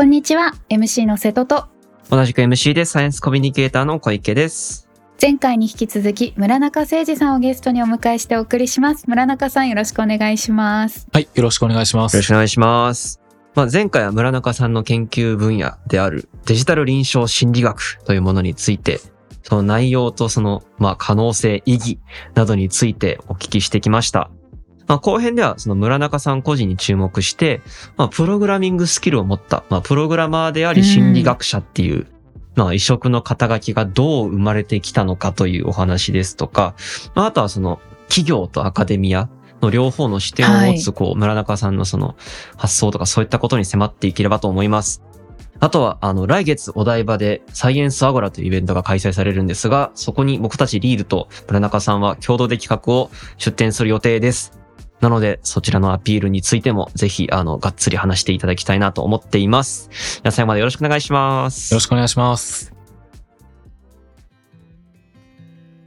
こんにちは、MC の瀬戸と、同じく MC でサイエンスコミュニケーターの小池です。前回に引き続き村中誠二さんをゲストにお迎えしてお送りします。村中さんよろしくお願いします。はい、よろしくお願いします。よろしくお願いします。まあ、前回は村中さんの研究分野であるデジタル臨床心理学というものについて、その内容とその、まあ、可能性、意義などについてお聞きしてきました。まあ、後編ではその村中さん個人に注目して、まあ、プログラミングスキルを持った、まあ、プログラマーであり心理学者っていう、まあ、異色の肩書きがどう生まれてきたのかというお話ですとか、まあ、あとはその企業とアカデミアの両方の視点を持つ、こう、村中さんのその発想とかそういったことに迫っていければと思います。あとは、あの、来月お台場でサイエンスアゴラというイベントが開催されるんですが、そこに僕たちリードと村中さんは共同で企画を出展する予定です。なので、そちらのアピールについても、ぜひ、あの、がっつり話していただきたいなと思っています。じゃあ最後までよろしくお願いします。よろしくお願いします。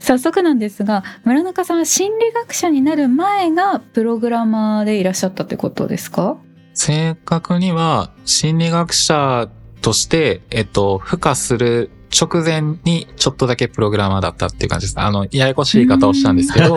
早速なんですが、村中さんは心理学者になる前がプログラマーでいらっしゃったってことですか？正確には、心理学者として、えっと、孵化する直前にちょっとだけプログラマーだったっていう感じです。あの、ややこしい言い方をしたんですけど、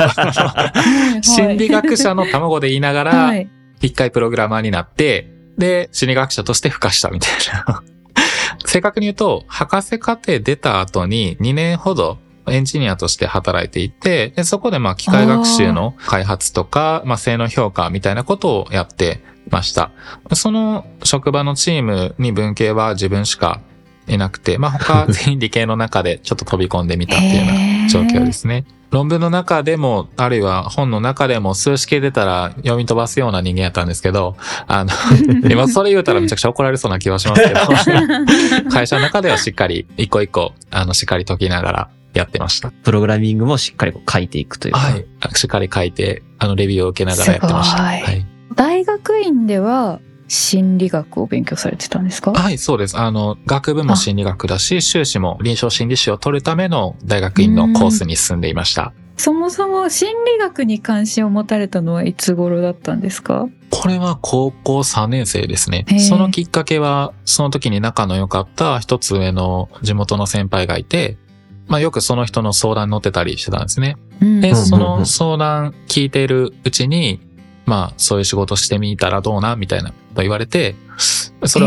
心理学者の卵で言いながら、はい。一回プログラマーになって、で、心理学者として孵化したみたいな。正確に言うと、博士課程出た後に2年ほどエンジニアとして働いていて、でそこでまあ機械学習の開発とか、まあ性能評価みたいなことをやってました。その職場のチームに文系は自分しかいなくて、まあ他 全員理系の中でちょっと飛び込んでみたっていうような状況ですね。論文の中でも、あるいは本の中でも数式出たら読み飛ばすような人間やったんですけど、あの、今それ言うたらめちゃくちゃ怒られそうな気はしますけど、会社の中ではしっかり一個一個、あの、しっかり解きながらやってました。プログラミングもしっかりこう書いていくというか。はい。しっかり書いて、あの、レビューを受けながらやってました。はい。大学院では心理学を勉強されてたんですか？はい、そうです。あの、学部も心理学だし、修士も臨床心理士を取るための大学院のコースに進んでいました。そもそも心理学に関心を持たれたのはいつ頃だったんですか？これは高校3年生ですね。そのきっかけは、その時に仲の良かった一つ上の地元の先輩がいて、まあよくその人の相談に乗ってたりしてたんですね。で、うんその相談聞いているうちに、まあそういう仕事してみたらどうなみたいなと言われて、それ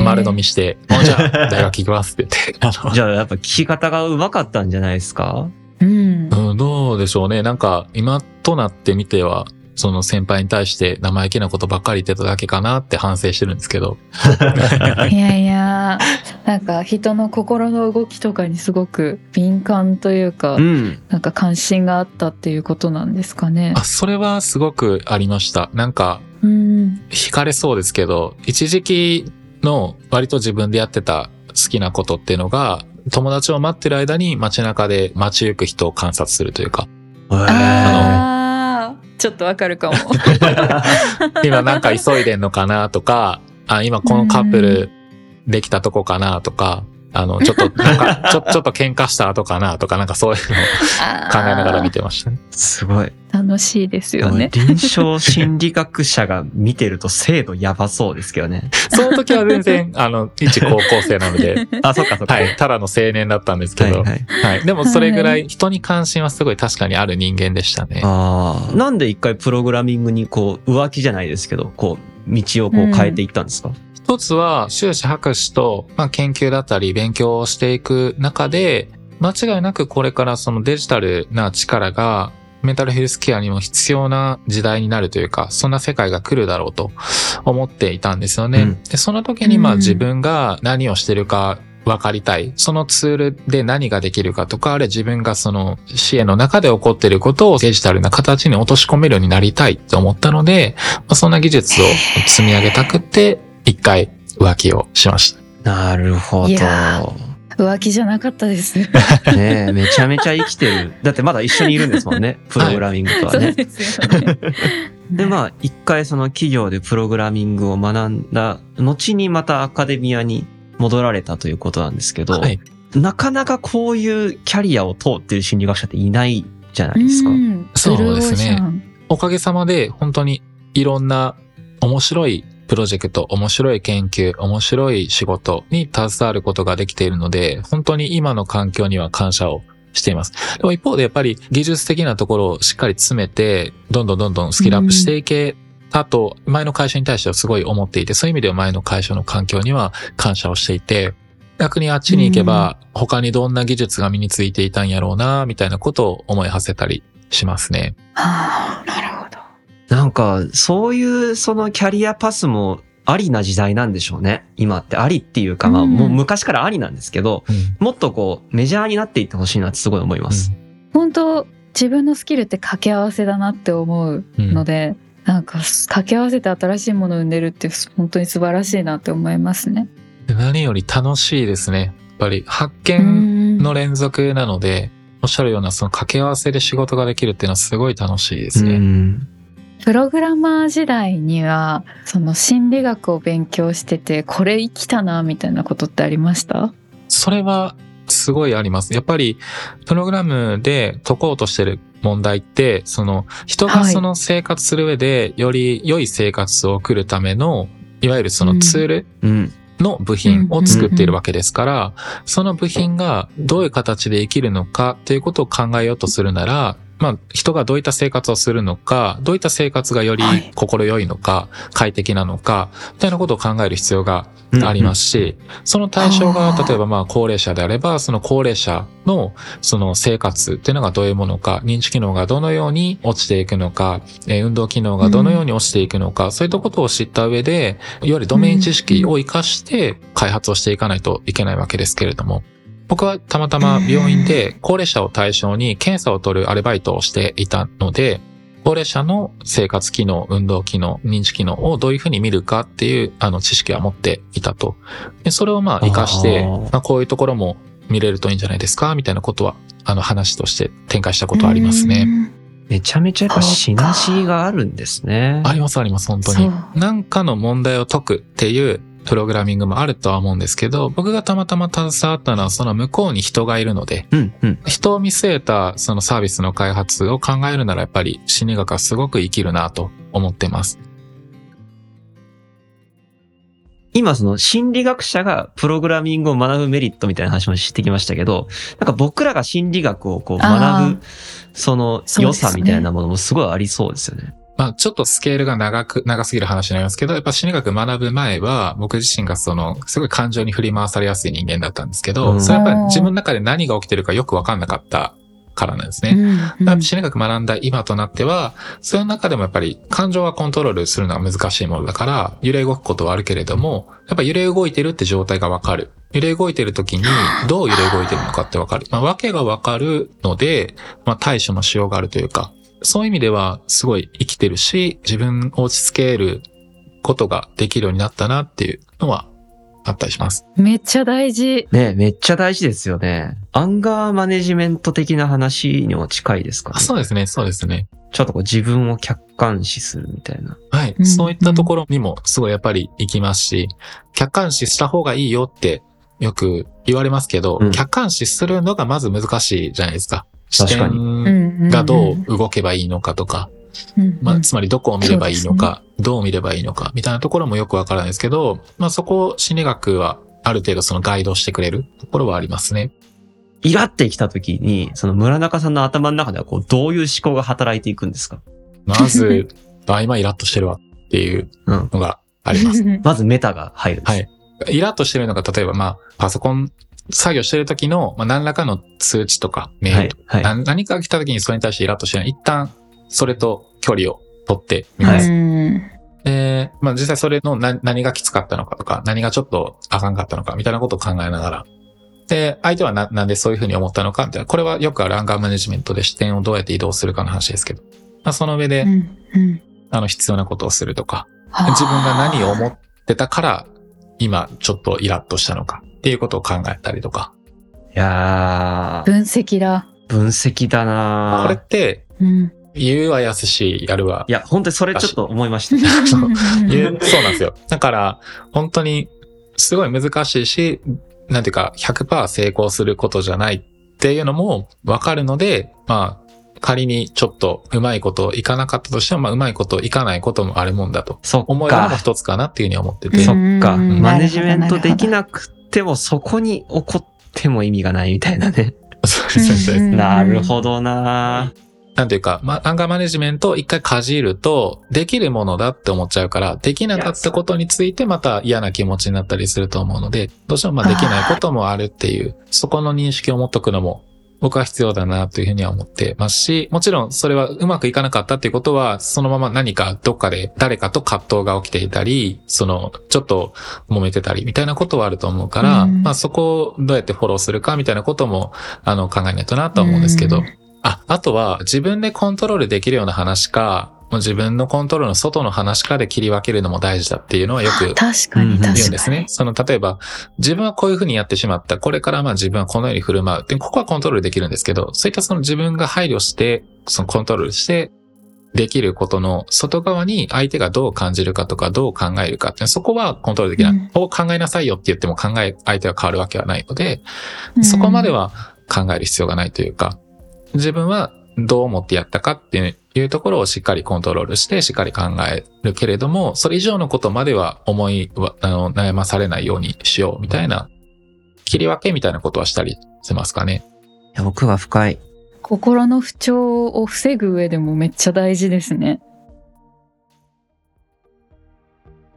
を丸飲みして、おじゃあ大学行きますって言って、じゃあやっぱ聞き方が上手かったんじゃないですか？うん。うん、どうでしょうね。なんか、今となってみては、その先輩に対して生意気なことばっかり言ってただけかなって反省してるんですけど。いやいや、なんか人の心の動きとかにすごく敏感というか、うん。なんか関心があったっていうことなんですかね。あ、それはすごくありました。なんか、うん。惹かれそうですけど、一時期の割と自分でやってた好きなことっていうのが、友達を待ってる間に街中で街行く人を観察するというか、ああ、ちょっとわかるかも。今なんか急いでんのかなとか、あ、今このカップルできたとこかなとか、あの、ちょっと、なんか、ちょ、ちょっと喧嘩した後かなとか、なんかそういうのを考えながら見てましたね。すごい。楽しいですよね。臨床心理学者が見てると精度やばそうですけどね。その時は全然、あの、一高校生なので、あ、そっかそっか。はい、ただの青年だったんですけど、はいははいい。でもそれぐらい人に関心はすごい確かにある人間でしたね。ああ。なんで一回プログラミングにこう、浮気じゃないですけど、こう、道をこう変えていったんですか、一つは、修士博士と、まあ、研究だったり勉強をしていく中で、間違いなくこれからそのデジタルな力が、メンタルヘルスケアにも必要な時代になるというか、そんな世界が来るだろうと思っていたんですよね。うんでその時にまあうん自分が何をしてるか分かりたい。そのツールで何ができるかとか、あるいは自分がその支援の中で起こっていることをデジタルな形に落とし込めるようになりたいと思ったので、まあそんな技術を積み上げたくって、一回浮気をしました。なるほど。いや浮気じゃなかったです。ねえ、めちゃめちゃ生きてる。だってまだ一緒にいるんですもんね。プログラミングとはそうね。ですよね。で、まあ、一回その企業でプログラミングを学んだ後にまたアカデミアに戻られたということなんですけど、はい。なかなかこういうキャリアを通ってる心理学者っていないじゃないですか。うんそうですねおかげさまで本当にいろんな面白いプロジェクト、面白い研究、面白い仕事に携わることができているので、本当に今の環境には感謝をしています。でも一方でやっぱり技術的なところをしっかり詰めて、どんどんどんどんスキルアップしていけたと、前の会社に対してはすごい思っていて、そういう意味では前の会社の環境には感謝をしていて、逆にあっちに行けば、他にどんな技術が身についていたんやろうな、みたいなことを思い馳せたりしますね。はあ、なるほど。なんか、そういうそのキャリアパスもありな時代なんでしょうね。今ってありっていうか、まあうんもう昔からありなんですけど、うんもっとこうメジャーになっていってほしいなってすごい思います。本当自分のスキルって掛け合わせだなって思ううんので、なんか掛け合わせて新しいものを生んでるって本当に素晴らしいなって思いますね。で何より楽しいですね。やっぱり発う見んの連続なので、おっしゃるようなその掛け合わせで仕事ができるっていうのはすごい楽しいですうね。んプログラマー時代にはその心理学を勉強しててこれ生きたなみたいなことってありました？それはすごいあります。やっぱり、プログラムで解こうとしてる問題って、その、人がはいその生活する上で、より良い生活を送るための、いわゆるそのツールうん。の部品を作っているわけですから、その部品がどういう形で生きるのかっていうことを考えようとするなら、まあ、人がどういった生活をするのか、どういった生活がよりはい。心よいのか、快適なのか、みたいなことを考える必要がありますし、その対象が例えばまあ高齢者であれば、その高齢者のその生活っていうのがどういうものか、認知機能がどのように落ちていくのか、えー運動機能がどのように落ちていくのか、そういったことを知った上で、いわゆるドメイン知識を活かして開発をしていかないといけないわけですけれども、僕はたまたま病院で高齢者を対象に検査を取るアルバイトをしていたので、高齢者の生活機能、運動機能、認知機能をどういうふうに見るかっていうあの知識は持っていたと。でそれをまあ活かして、まあ、こういうところも見れるといいんじゃないですかみたいなことは、あの話として展開したことはありますね。うんめちゃめちゃやっぱシナジーがあるんですね。ありますあります、本当に。なんかの問題を解くっていうプログラミングもあるとは思うんですけど、僕がたまたま携わったのはその向こうに人がいるので、うんうん。人を見据えたそのサービスの開発を考えるならやっぱり心理学はすごく生きるなと思ってます。今その心理学者がプログラミングを学ぶメリットみたいな話もしてきましたけど、なんか僕らが心理学をこう学ぶ、その良さみたいなものもすごいありそうですよね。まあちょっとスケールが長く、長すぎる話になりますけど、やっぱ心理学学ぶ前は僕自身がそのすごい感情に振り回されやすい人間だったんですけど、うんそれはやっぱり自分の中で何が起きてるかよくわかんなかったからなんですね。うんやっぱ心理学学んだ今となっては、その中でもやっぱり感情はコントロールするのは難しいものだから、揺れ動くことはあるけれども、やっぱ揺れ動いてるって状態がわかる。揺れ動いてる時にどう揺れ動いてるのかってわかる。まあ、わけがわかるので、まあ、対処のしようがあるというか、そういう意味ではすごい生きてるし、自分を落ち着けることができるようになったなっていうのはあったりします。めっちゃ大事。ねめっちゃ大事ですよね。アンガーマネジメント的な話にも近いですかね。あそうですね、そうですね。ちょっとこう自分を客観視するみたいな。はい。うんそういったところにもすごいやっぱり行きますし、客観視した方がいいよってよく言われますけど、うん客観視するのがまず難しいじゃないですか。視確かに点がどう動けばいいのかとか、まあ、つまりどこを見ればいいのか、どう見ればいいのか、みたいなところもよくわからないですけど、まあそこを心理学はある程度そのガイドしてくれるところはありますね。イラってきた時に、その村中さんの頭の中ではこうどういう思考が働いていくんですか？まず、あ、今イラッとしてるわっていううん。のがあります。まずメタが入るんです。はいイラッとしてるのが、例えばまあ、パソコン作業してる時の、まあ、何らかの通知とかメーはいルとか、。はい。な何かが来た時にそれに対してイラッとしてない。一旦、それと距離を取ってみはます。うんで、まあ実際それの何何がきつかったのかとか、何がちょっとあかんかったのか、みたいなことを考えながら。で、相手はななんでそういうふうに思ったのか、みたいな。これはよくあるアンガーマネジメントで視点をどうやって移動するかの話ですけど。まあその上で、うんうんあの必要なことをするとか、自分が何を思ってたから、今ちょっとイラッとしたのか？っていうことを考えたりとか。いやー、分析だ。分析だなこれって、うん言うは安し、やるはいや、本当にそれちょっと思いました。言うそうなんですよ。だから、本当に、すごい難しいし、なんていうか、100%成功することじゃないっていうのもわかるので、まあ、仮にちょっとうまいこといかなかったとしても、まあうまいこといかないこともあるもんだとそっ思えるのもか。一つかなっていうふうに思ってて。そっか。うんマネジメントできななくてもそこに起こっても意味がないみたいなね。そうですそうですうんなるほどななんていうか、まあ、アンガーマネジメントを一回かじると、できるものだって思っちゃうから、できなかったことについてまた嫌な気持ちになったりすると思うので、どうしてもまあできないこともあるっていう、そこの認識を持っとくのも、僕は必要だなというふうには思ってますし、もちろんそれはうまくいかなかったっていうことは、そのまま何かどっかで誰かと葛藤が起きていたり、その、ちょっと揉めてたりみたいなことはあると思うから、うん。まあそこをどうやってフォローするかみたいなことも、あの、考えないとなとは思うんですけど、うん。あ、あとは自分でコントロールできるような話か、もう自分のコントロールの外の話かで切り分けるのも大事だっていうのはよく。言うんですね。その、例えば、自分はこういうふうにやってしまった。これからまあ自分はこのように振る舞う。で、ここはコントロールできるんですけど、そういったその自分が配慮して、そのコントロールして、できることの外側に相手がどう感じるかとかどう考えるかって、そこはコントロールできない。うんこう考えなさいよって言っても考え、相手が変わるわけはないので、うんそこまでは考える必要がないというか、自分はどう思ってやったかっていうところをしっかりコントロールして、しっかり考えるけれども、それ以上のことまでは思いは、あの、悩まされないようにしようみたいな、切り分けみたいなことはしたりしますかね？いや奥が深い。心の不調を防ぐ上でもめっちゃ大事ですね。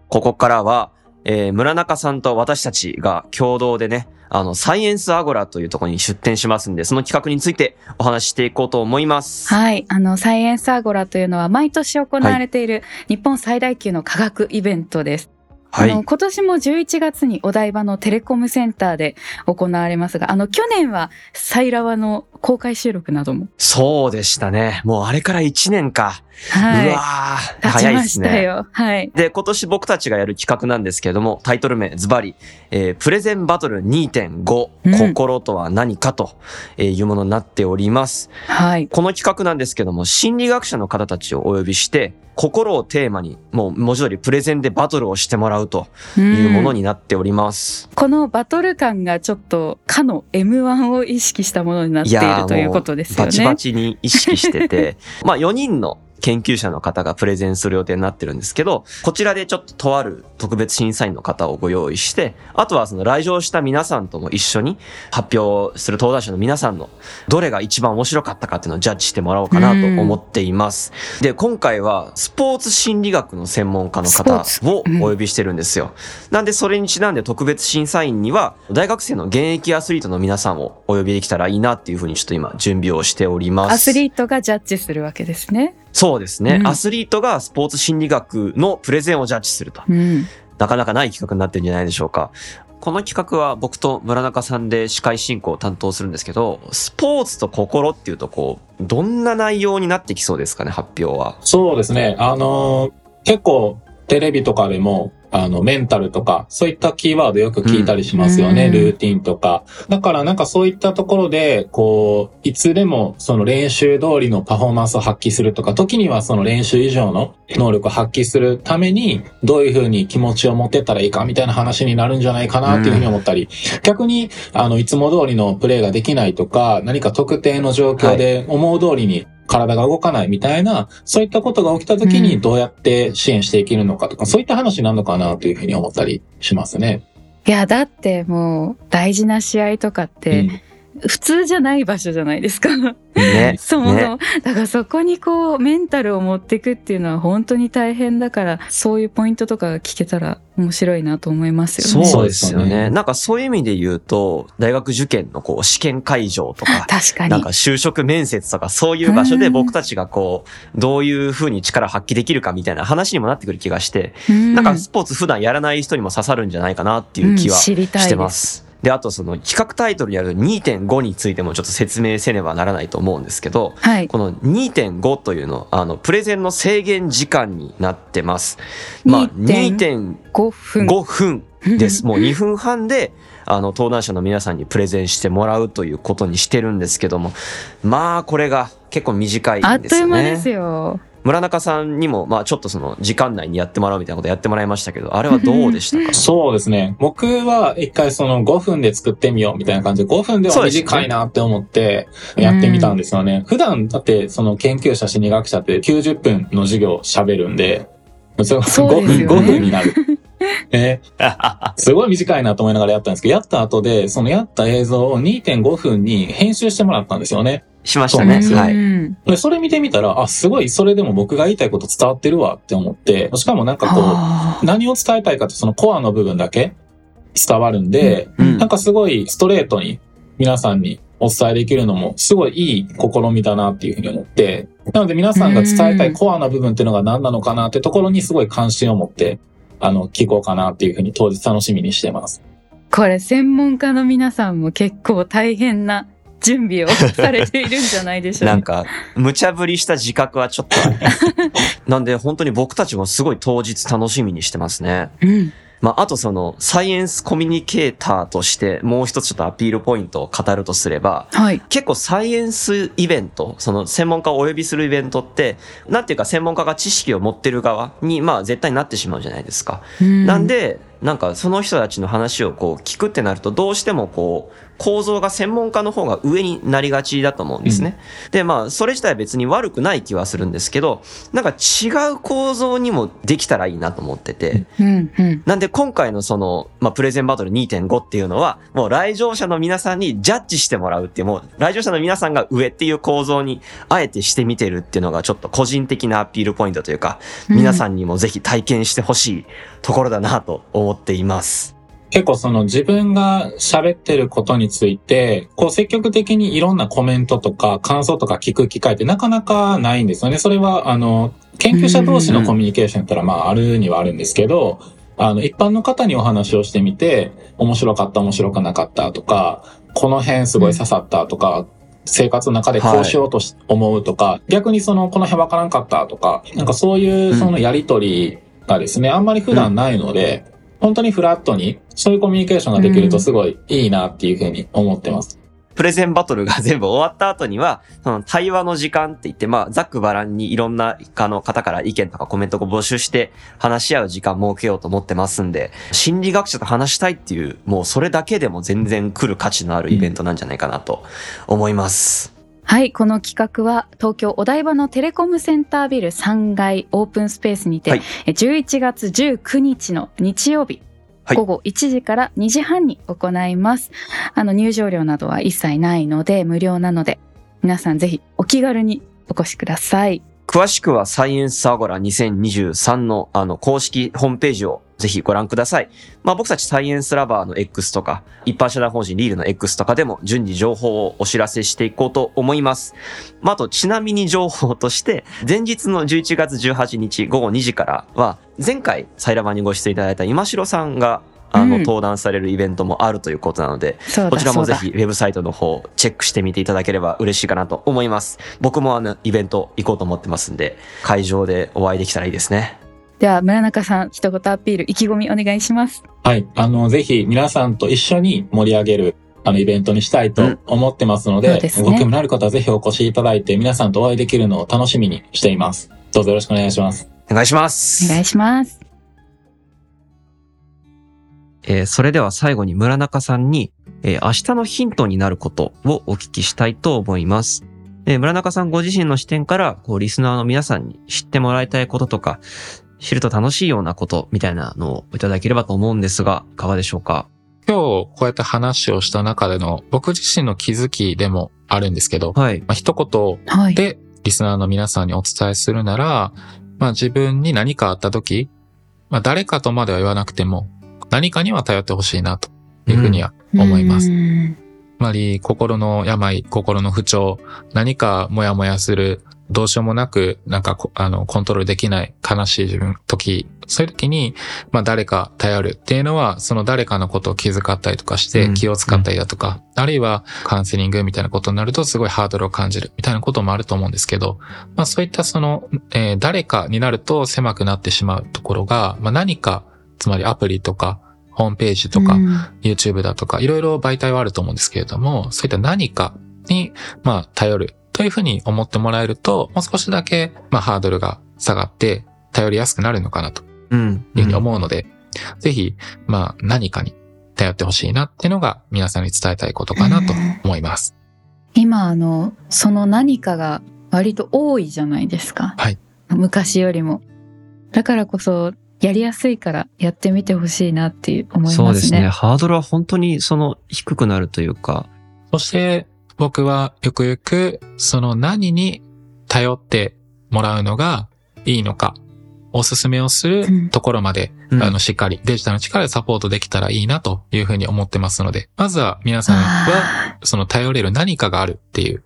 ここからは、えー村中さんと私たちが共同でね、あの、サイエンスアゴラというところに出展しますんで、その企画についてお話ししていこうと思います。はい。あの、サイエンスアゴラというのは毎年行われている日本最大級の科学イベントです。はい。あの今年も11月にお台場のテレコムセンターで行われますが、あの去年はサイラワの公開収録なども、そうでしたね。もうあれから1年か。うわはい、ー、立ち早いでますね。よ。はい。で、今年僕たちがやる企画なんですけれども、タイトル名ズバリ、えープレゼンバトル2.5、うん心とは何かというものになっております。はい。この企画なんですけども、心理学者の方たちをお呼びして、心をテーマに、もう文字通りプレゼンでバトルをしてもらうというものうんになっております。このバトル感がちょっとかの M1 を意識したものになっているということですよね。バチバチに意識してて、まあ4人の研究者の方がプレゼンする予定になってるんですけど、こちらでちょっととある特別審査員の方をご用意して、あとはその来場した皆さんとも一緒に発表する登壇者の皆さんのどれが一番面白かったかっていうのをジャッジしてもらおうかなと思っています。で、今回はスポーツ心理学の専門家の方をお呼びしてるんですよ。なんでそれにちなんで特別審査員には大学生の現役アスリートの皆さんをお呼びできたらいいなっていうふうにちょっと今準備をしております。アスリートがジャッジするわけですね。そうですね、うんアスリートがスポーツ心理学のプレゼンをジャッジすると。うん。なかなかない企画になってるんじゃないでしょうか。この企画は僕と村中さんで司会進行を担当するんですけど、スポーツと心っていうとこう、どんな内容になってきそうですかね、発表は。そうですね。あのー結構テレビとかでも、あの、メンタルとか、そういったキーワードよく聞いたりしますよね。うんルーティンとか。だからなんかそういったところで、こう、いつでもその練習通りのパフォーマンスを発揮するとか、時にはその練習以上の能力を発揮するために、どういうふうに気持ちを持ってったらいいかみたいな話になるんじゃないかなっていうふうに思ったり、逆に、あの、いつも通りのプレーができないとか、何か特定の状況で思う通りに体が動かないみたいな、そういったことが起きた時うんにどうやって支援していけるのかとか、そういった話なのかなというふうに思ったりしますね。いや、だってもう大事な試合とかって、普通じゃない場所じゃないですか。ね。そもそも、ねだからそこにこうメンタルを持っていくっていうのは本当に大変だからそういうポイントとかが聞けたら面白いなと思いますよね。そうですよね。なんかそういう意味で言うと、大学受験のこう試験会場とか、確かになんか。就職面接とかそういう場所で僕たちがこう、どういう風に力発揮できるかみたいな話にもなってくる気がして、うんなんかスポーツ普段やらない人にも刺さるんじゃないかなっていう気はうん知りたいですしてます。で、あとその企画タイトルにある2.5についてもちょっと説明せねばならないと思うんですけど、はい。この2.5というの、あの、プレゼンの制限時間になってます。まあ、2.5 2.5分。分です。もう2分半で、あの、登壇者の皆さんにプレゼンしてもらうということにしてるんですけども、まあ、これが結構短いんですよね。あっという間ですよ。村中さんにも、まあちょっとその時間内にやってもらうみたいなことやってもらいましたけど、あれはどうでしたか？そうですね。僕は一回その5分で作ってみようみたいな感じで、5分では短いなって思ってやってみたんですよね。普段だってその研究者心理学者って90分の授業喋るんで、それが5分、そうですよね5分になる。え すごい短いなと思いながらやったんですけど、やった後で、そのやった映像を2.5分に編集してもらったんですよね。しましたね。そうはい。うんで、それ見てみたら、あ、すごい、それでも僕が言いたいこと伝わってるわって思って、しかもなんかこあう、何を伝えたいかってそのコアの部分だけ伝わるんで、うんなんかすごいストレートに皆さんにお伝えできるのもすごいいい試みだなっていうふうに思って、なので皆さんが伝えたいコアな部分っていうのが何なのかなってところにすごい関心を持って、あの、聞こうかなっていうふうに当日楽しみにしてます。これ専門家の皆さんも結構大変な準備をされているんじゃないでしょうか。なんか、無茶ぶりした自覚はちょっと。なんで本当に僕たちもすごい当日楽しみにしてますね。うん。まあ、あとその、サイエンスコミュニケーターとして、もう一つちょっとアピールポイントを語るとすれば、はい。結構サイエンスイベント、その専門家をお呼びするイベントって、なんていうか専門家が知識を持ってる側に、まあ絶対なってしまうじゃないですか。なんで、なんかその人たちの話をこう聞くってなると、どうしてもこう、構造が専門家の方が上になりがちだと思うんですね。で、まあ、それ自体は別に悪くない気はするんですけど、なんか違う構造にもできたらいいなと思ってて、うんうん。なんで今回のその、まあ、プレゼンバトル2.5っていうのは、もう来場者の皆さんにジャッジしてもらうっていう、もう来場者の皆さんが上っていう構造にあえてしてみてるっていうのがちょっと個人的なアピールポイントというか、皆さんにもぜひ体験してほしいところだなと思っています。結構その自分が喋ってることについて、こう積極的にいろんなコメントとか感想とか聞く機会ってなかなかないんですよね。それはあの、研究者同士のコミュニケーションやったらまああるにはあるんですけど、あの、一般の方にお話をしてみて、面白かった面白くなかったとか、この辺すごい刺さったとか、生活の中でこうしようとし、思うとか、逆にその、この辺わからんかったとか、なんかそういうそのやりとりがですね、あんまり普段ないので、本当にフラットに、そういうコミュニケーションができるとすごいいいなっていうふうに思ってます。プレゼンバトルが全部終わった後には、その対話の時間って言って、まあ、ざっくばらんにいろんなあの方から意見とかコメントを募集して話し合う時間設けようと思ってますんで、心理学者と話したいっていう、もうそれだけでも全然来る価値のあるイベントなんじゃないかなと思います。はい、この企画は東京お台場のテレコムセンタービル3階オープンスペースにて、はいえ11月19日の日曜日、はい午後1時から2時半に行います。あの入場料などは一切ないので無料なので皆さんぜひお気軽にお越しください。詳しくはサイエンスアゴラ2023のあの公式ホームページをぜひご覧ください。まあ僕たちサイエンスラバーの X とか、一般社団法人リールの X とかでも順次情報をお知らせしていこうと思います。まああとちなみに情報として、前日の11月18日午後2時からは、前回サイラバーにご出演いただいた今城さんがあの、うん登壇されるイベントもあるということなので、そうだこちらもぜひウェブサイトの方チェックしてみていただければ嬉しいかなと思います。僕もあのイベント行こうと思ってますんで、会場でお会いできたらいいですね。だでは村中さん一言アピール意気込みお願いします。はい。あの、ぜひ皆さんと一緒に盛り上げる、あの、イベントにしたいと思ってますので、そうですねご興味のある方はぜひお越しいただいて、皆さんとお会いできるのを楽しみにしています。どうぞよろしくお願いします。お願いします。お願いします。えーそれでは最後に村中さんに、えー明日のヒントになることをお聞きしたいと思います。えー村中さんご自身の視点から、こう、リスナーの皆さんに知ってもらいたいこととか、知ると楽しいようなことみたいなのをいただければと思うんですが、いかがでしょうか？今日こうやって話をした中での僕自身の気づきでもあるんですけど、はい。まあ、一言はい。でリスナーの皆さんにお伝えするなら、まあ自分に何かあった時、まあ誰かとまでは言わなくても、何かには頼ってほしいなというふうには思います。うんつまり、心の病、心の不調、何かモヤモヤする、どうしようもなく、なんかこ、あの、コントロールできない悲しい自分、時、そういう時に、まあ誰か頼るっていうのは、その誰かのことを気遣ったりとかしてうん。気を使ったりだとか、あるいはカウンセリングみたいなことになるとすごいハードルを感じるみたいなこともあると思うんですけど、まあそういったその、えー誰かになると狭くなってしまうところが、まあ何か、つまりアプリとか、ホームページとか、うん。YouTube だとか、いろいろ媒体はあると思うんですけれども、そういった何かに、まあ、頼るというふうに思ってもらえると、もう少しだけ、まあ、ハードルが下がって、頼りやすくなるのかなとうん。いうふうに思うので、ぜひ、まあ、何かに頼ってほしいなっていうのが皆さんに伝えたいことかなと思います。今あのその何かが割と多いじゃないですか、はい昔よりもだからこそやりやすいからやってみてほしいなっていう思いますねそうですね。ハードルは本当にその低くなるというか、そして、僕はよくよく、その何に頼ってもらうのがいいのか、おすすめをすうんるところまで、うんあの、しっかりデジタルの力でサポートできたらいいなというふうに思ってますので、まずは皆さんは、あその頼れる何かがあるっていう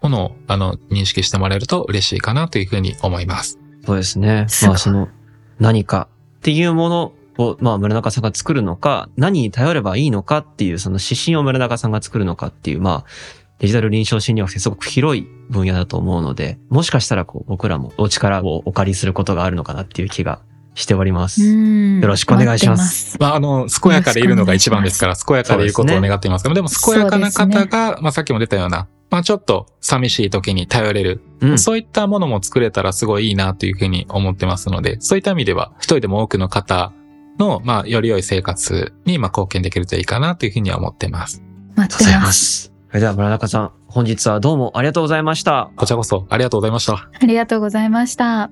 ものを、あの、認識してもらえると嬉しいかなというふうに思います。そうですね。まあその何かっていうものを、まあ村中さんが作るのか、何に頼ればいいのかっていうその指針を村中さんが作るのかっていう、まあデジタル臨床心理学ってすごく広い分野だと思うので、もしかしたらこう僕らもお力をお借りすることがあるのかなっていう気がしております。うんよろしくお願いしますまあ、あの、健やかでいるのが一番ですから、健やかでいることを願っていますが、でも健やかな方が、まあさっきも出たような、まあちょっと寂しい時に頼れる、うん。そういったものも作れたらすごいいいなというふうに思ってますので、そういった意味では、一人でも多くの方の、まあ、より良い生活に、まあ、貢献できるといいかなというふうには思ってます。待ってまありがとうございますす。それでは村中さん、本日はどうもありがとうございました。こちらこそありがとうございました。ありがとうございました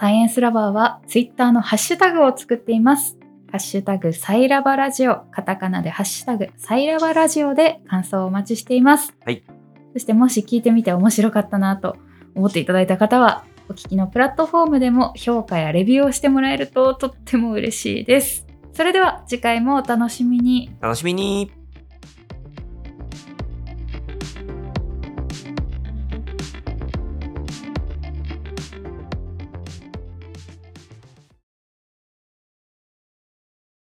サイエンスラバーはツイッターのハッシュタグを作っています。ハッシュタグサイラバラジオ、カタカナでハッシュタグサイラバラジオで感想をお待ちしています。はい。そしてもし聞いてみて面白かったなと思っていただいた方は、お聞きのプラットフォームでも評価やレビューをしてもらえるととっても嬉しいです。それでは次回もお楽しみに。楽しみに